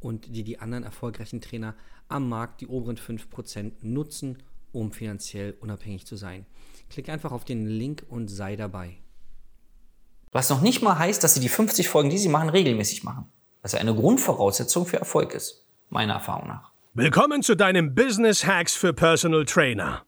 und die die anderen erfolgreichen Trainer am Markt, die oberen 5%, nutzen, um finanziell unabhängig zu sein. Klick einfach auf den Link und sei dabei. Was noch nicht mal heißt, dass Sie die 50 Folgen, die Sie machen, regelmäßig machen. Was ja eine Grundvoraussetzung für Erfolg ist, meiner Erfahrung nach. Willkommen zu deinem Business Hacks für Personal Trainer.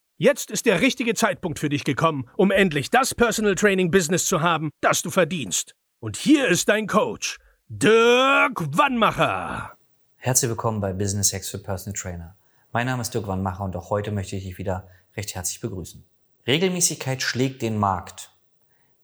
Jetzt ist der richtige Zeitpunkt für dich gekommen, um endlich das Personal Training Business zu haben, das du verdienst. Und hier ist dein Coach, Dirk Wannmacher. Herzlich willkommen bei Business Hacks für Personal Trainer. Mein Name ist Dirk Wannmacher und auch heute möchte ich dich wieder recht herzlich begrüßen. Regelmäßigkeit schlägt den Markt.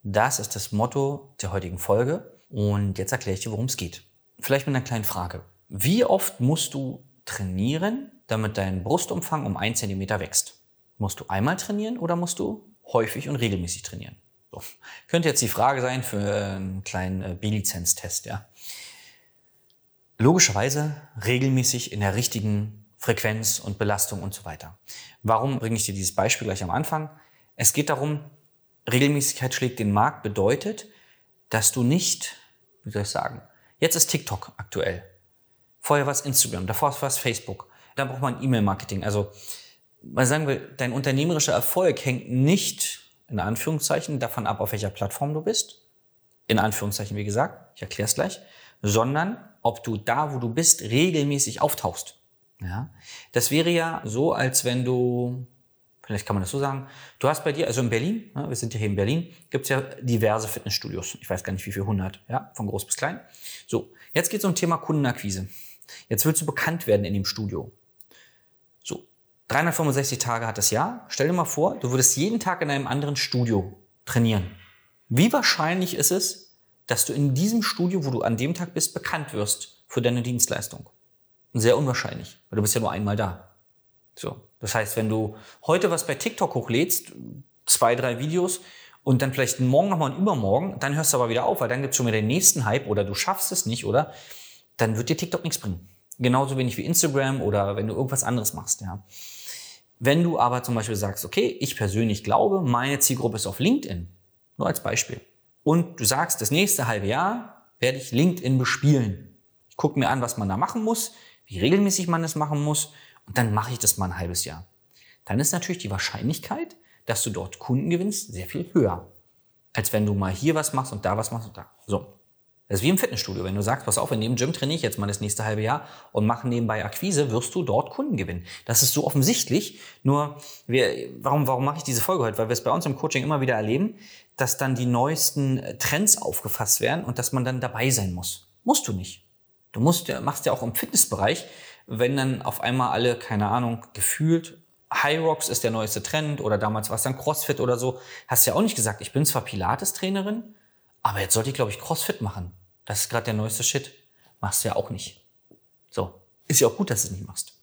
Das ist das Motto der heutigen Folge und jetzt erkläre ich dir, worum es geht. Vielleicht mit einer kleinen Frage. Wie oft musst du trainieren, damit dein Brustumfang um ein Zentimeter wächst? Musst du einmal trainieren oder musst du häufig und regelmäßig trainieren? So. Könnte jetzt die Frage sein für einen kleinen äh, B-Lizenz-Test, ja. Logischerweise regelmäßig in der richtigen Frequenz und Belastung und so weiter. Warum bringe ich dir dieses Beispiel gleich am Anfang? Es geht darum, Regelmäßigkeit schlägt den Markt bedeutet, dass du nicht, wie soll ich sagen, jetzt ist TikTok aktuell. Vorher war es Instagram, davor war es Facebook. Dann braucht man E-Mail-Marketing. Also mal sagen wir, dein unternehmerischer Erfolg hängt nicht in Anführungszeichen davon ab, auf welcher Plattform du bist. In Anführungszeichen, wie gesagt, ich erkläre es gleich, sondern ob du da, wo du bist, regelmäßig auftauchst. Ja, das wäre ja so, als wenn du, vielleicht kann man das so sagen, du hast bei dir, also in Berlin, ja, wir sind ja hier in Berlin, gibt es ja diverse Fitnessstudios. Ich weiß gar nicht, wie viel, 100, ja, von groß bis klein. So, jetzt geht es um Thema Kundenakquise. Jetzt willst du bekannt werden in dem Studio. 365 Tage hat das Jahr. Stell dir mal vor, du würdest jeden Tag in einem anderen Studio trainieren. Wie wahrscheinlich ist es, dass du in diesem Studio, wo du an dem Tag bist, bekannt wirst für deine Dienstleistung? Sehr unwahrscheinlich, weil du bist ja nur einmal da. So. Das heißt, wenn du heute was bei TikTok hochlädst, zwei, drei Videos und dann vielleicht morgen nochmal und übermorgen, dann hörst du aber wieder auf, weil dann gibt es schon wieder den nächsten Hype oder du schaffst es nicht, oder? Dann wird dir TikTok nichts bringen. Genauso wenig wie Instagram oder wenn du irgendwas anderes machst, ja. Wenn du aber zum Beispiel sagst, okay, ich persönlich glaube, meine Zielgruppe ist auf LinkedIn, nur als Beispiel, und du sagst, das nächste halbe Jahr werde ich LinkedIn bespielen. Ich gucke mir an, was man da machen muss, wie regelmäßig man das machen muss, und dann mache ich das mal ein halbes Jahr. Dann ist natürlich die Wahrscheinlichkeit, dass du dort Kunden gewinnst, sehr viel höher, als wenn du mal hier was machst und da was machst und da. So. Das ist wie im Fitnessstudio. Wenn du sagst, pass auf, in dem Gym trainiere ich jetzt mal das nächste halbe Jahr und mache nebenbei Akquise, wirst du dort Kunden gewinnen. Das ist so offensichtlich. Nur, wir, warum, warum mache ich diese Folge heute? Weil wir es bei uns im Coaching immer wieder erleben, dass dann die neuesten Trends aufgefasst werden und dass man dann dabei sein muss. Musst du nicht. Du musst, machst ja auch im Fitnessbereich, wenn dann auf einmal alle, keine Ahnung, gefühlt High Rocks ist der neueste Trend oder damals war es dann CrossFit oder so. Hast ja auch nicht gesagt, ich bin zwar Pilates-Trainerin, aber jetzt sollte ich, glaube ich, CrossFit machen. Das ist gerade der neueste Shit. Machst du ja auch nicht. So. Ist ja auch gut, dass du es nicht machst.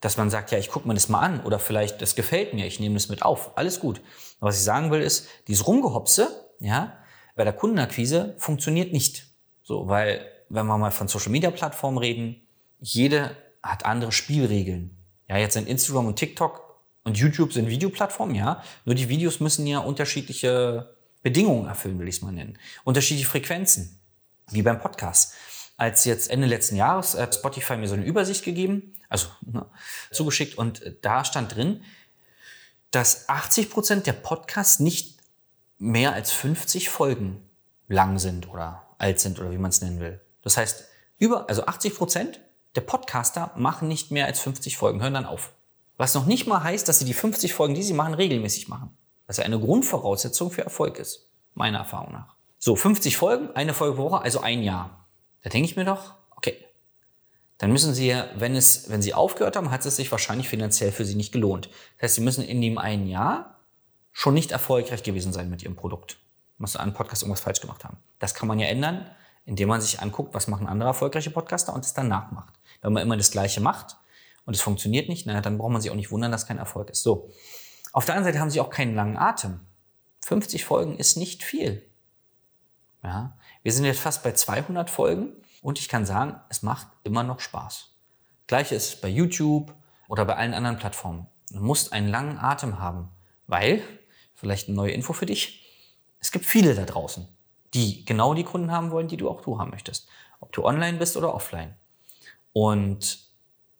Dass man sagt, ja, ich gucke mir das mal an oder vielleicht, das gefällt mir, ich nehme das mit auf. Alles gut. Aber was ich sagen will, ist, dieses Rumgehopse, ja, bei der Kundenakquise funktioniert nicht. So, weil, wenn wir mal von Social Media Plattformen reden, jede hat andere Spielregeln. Ja, jetzt sind Instagram und TikTok und YouTube sind Videoplattformen, ja. Nur die Videos müssen ja unterschiedliche Bedingungen erfüllen, will ich es mal nennen. Unterschiedliche Frequenzen, wie beim Podcast. Als jetzt Ende letzten Jahres hat Spotify mir so eine Übersicht gegeben, also ne, zugeschickt und da stand drin, dass 80 Prozent der Podcasts nicht mehr als 50 Folgen lang sind oder alt sind oder wie man es nennen will. Das heißt, über, also 80 Prozent der Podcaster machen nicht mehr als 50 Folgen, hören dann auf. Was noch nicht mal heißt, dass sie die 50 Folgen, die sie machen, regelmäßig machen. Was eine Grundvoraussetzung für Erfolg ist, meiner Erfahrung nach. So, 50 Folgen, eine Folge pro Woche, also ein Jahr. Da denke ich mir doch, okay, dann müssen Sie ja, wenn, es, wenn Sie aufgehört haben, hat es sich wahrscheinlich finanziell für Sie nicht gelohnt. Das heißt, Sie müssen in dem einen Jahr schon nicht erfolgreich gewesen sein mit Ihrem Produkt. Muss an einem Podcast irgendwas falsch gemacht haben. Das kann man ja ändern, indem man sich anguckt, was machen andere erfolgreiche Podcaster und es dann nachmacht. Wenn man immer das Gleiche macht und es funktioniert nicht, naja, dann braucht man sich auch nicht wundern, dass kein Erfolg ist. So. Auf der anderen Seite haben Sie auch keinen langen Atem. 50 Folgen ist nicht viel. Ja, wir sind jetzt fast bei 200 Folgen und ich kann sagen, es macht immer noch Spaß. Gleiche ist es bei YouTube oder bei allen anderen Plattformen. Du musst einen langen Atem haben, weil, vielleicht eine neue Info für dich, es gibt viele da draußen, die genau die Kunden haben wollen, die du auch du haben möchtest. Ob du online bist oder offline. Und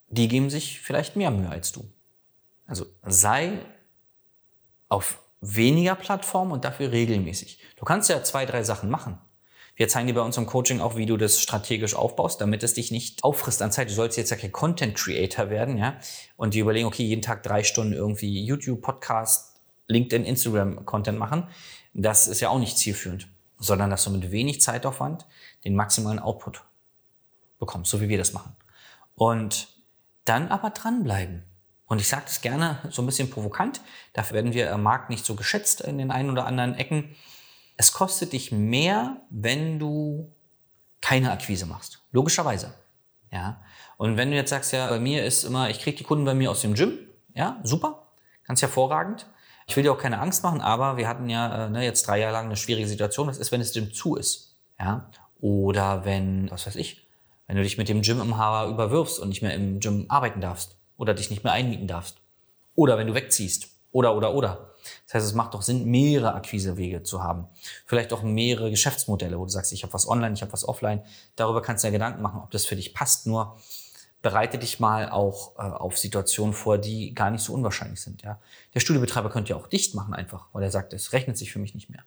die geben sich vielleicht mehr Mühe als du. Also sei auf weniger Plattformen und dafür regelmäßig. Du kannst ja zwei, drei Sachen machen. Wir zeigen dir bei unserem Coaching auch, wie du das strategisch aufbaust, damit es dich nicht auffrisst an Zeit. Du sollst jetzt ja kein Content Creator werden, ja, und die überlegen, okay, jeden Tag drei Stunden irgendwie YouTube, Podcast, LinkedIn, Instagram Content machen. Das ist ja auch nicht zielführend, sondern dass du mit wenig Zeitaufwand den maximalen Output bekommst, so wie wir das machen. Und dann aber dranbleiben. Und ich sage das gerne so ein bisschen provokant, dafür werden wir am Markt nicht so geschätzt in den einen oder anderen Ecken. Es kostet dich mehr, wenn du keine Akquise machst. Logischerweise. Ja. Und wenn du jetzt sagst, ja, bei mir ist immer, ich kriege die Kunden bei mir aus dem Gym, ja, super, ganz hervorragend. Ich will dir auch keine Angst machen, aber wir hatten ja äh, ne, jetzt drei Jahre lang eine schwierige Situation. Was ist, wenn das Gym zu ist? Ja. Oder wenn, was weiß ich, wenn du dich mit dem Gym im Haar überwirfst und nicht mehr im Gym arbeiten darfst oder dich nicht mehr einmieten darfst. Oder wenn du wegziehst. Oder, oder, oder. Das heißt, es macht doch Sinn, mehrere Akquisewege zu haben. Vielleicht auch mehrere Geschäftsmodelle, wo du sagst, ich habe was online, ich habe was offline. Darüber kannst du dir Gedanken machen, ob das für dich passt. Nur bereite dich mal auch äh, auf Situationen vor, die gar nicht so unwahrscheinlich sind. Ja? Der Studiobetreiber könnte ja auch dicht machen einfach, weil er sagt, es rechnet sich für mich nicht mehr.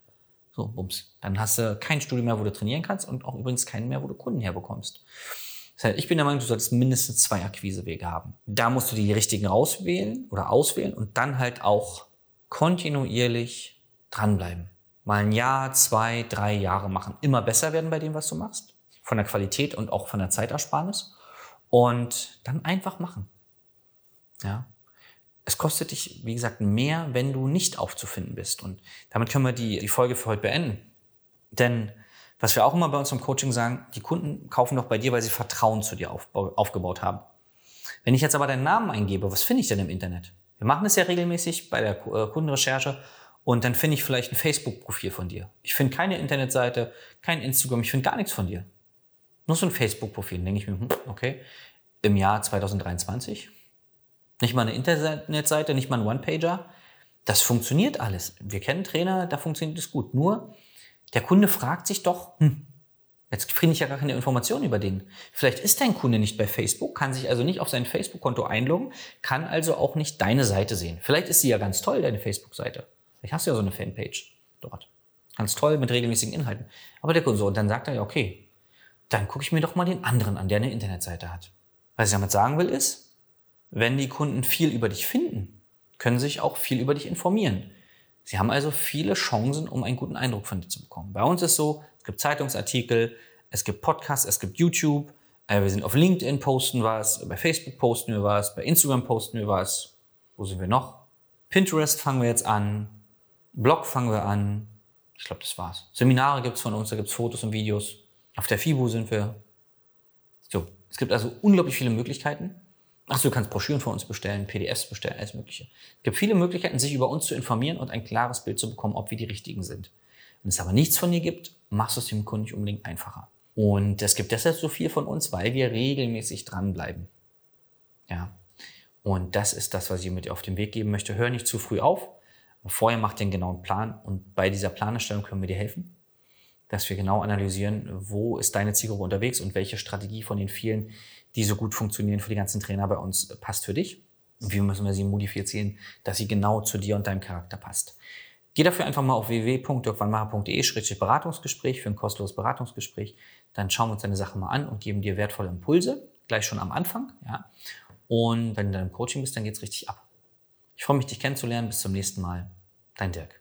So, bums. Dann hast du kein Studio mehr, wo du trainieren kannst und auch übrigens keinen mehr, wo du Kunden herbekommst. Das heißt, ich bin der Meinung, du solltest mindestens zwei Akquisewege haben. Da musst du die richtigen auswählen oder auswählen und dann halt auch kontinuierlich dranbleiben. Mal ein Jahr, zwei, drei Jahre machen. Immer besser werden bei dem, was du machst. Von der Qualität und auch von der Zeitersparnis. Und dann einfach machen. Ja. Es kostet dich, wie gesagt, mehr, wenn du nicht aufzufinden bist. Und damit können wir die, die Folge für heute beenden. Denn was wir auch immer bei uns im Coaching sagen, die Kunden kaufen doch bei dir, weil sie Vertrauen zu dir aufgebaut haben. Wenn ich jetzt aber deinen Namen eingebe, was finde ich denn im Internet? Wir machen es ja regelmäßig bei der äh, Kundenrecherche und dann finde ich vielleicht ein Facebook-Profil von dir. Ich finde keine Internetseite, kein Instagram, ich finde gar nichts von dir. Nur so ein Facebook-Profil. Denke ich mir, hm, okay, im Jahr 2023, nicht mal eine Internetseite, nicht mal ein One-Pager. Das funktioniert alles. Wir kennen Trainer, da funktioniert es gut. Nur der Kunde fragt sich doch, hm, Jetzt finde ich ja gar keine Informationen über den. Vielleicht ist dein Kunde nicht bei Facebook, kann sich also nicht auf sein Facebook-Konto einloggen, kann also auch nicht deine Seite sehen. Vielleicht ist sie ja ganz toll, deine Facebook-Seite. Vielleicht hast du ja so eine Fanpage dort. Ganz toll mit regelmäßigen Inhalten. Aber der Kunde so, und dann sagt er ja, okay, dann gucke ich mir doch mal den anderen an, der eine Internetseite hat. Was ich damit sagen will ist, wenn die Kunden viel über dich finden, können sich auch viel über dich informieren. Sie haben also viele Chancen, um einen guten Eindruck von dir zu bekommen. Bei uns ist so, es gibt Zeitungsartikel, es gibt Podcasts, es gibt YouTube. Äh, wir sind auf LinkedIn, posten was, bei Facebook posten wir was, bei Instagram posten wir was. Wo sind wir noch? Pinterest fangen wir jetzt an, Blog fangen wir an. Ich glaube, das war's. Seminare gibt's von uns, da gibt's Fotos und Videos. Auf der FIBU sind wir. So, es gibt also unglaublich viele Möglichkeiten. Ach, du kannst Broschüren von uns bestellen, PDFs bestellen, alles Mögliche. Es gibt viele Möglichkeiten, sich über uns zu informieren und ein klares Bild zu bekommen, ob wir die richtigen sind. Wenn es aber nichts von dir gibt, machst du es dem Kunden nicht unbedingt einfacher. Und es gibt deshalb so viel von uns, weil wir regelmäßig dranbleiben. Ja. Und das ist das, was ich mit dir auf den Weg geben möchte. Hör nicht zu früh auf. Vorher mach den genauen Plan und bei dieser Planerstellung können wir dir helfen, dass wir genau analysieren, wo ist deine Zielgruppe unterwegs und welche Strategie von den vielen, die so gut funktionieren für die ganzen Trainer bei uns, passt für dich. Wie müssen wir sie modifizieren, dass sie genau zu dir und deinem Charakter passt. Geh dafür einfach mal auf www.dirkwannmacher.de-beratungsgespräch für ein kostenloses Beratungsgespräch. Dann schauen wir uns deine Sache mal an und geben dir wertvolle Impulse, gleich schon am Anfang. Ja. Und wenn du dann im Coaching bist, dann geht's richtig ab. Ich freue mich, dich kennenzulernen. Bis zum nächsten Mal. Dein Dirk.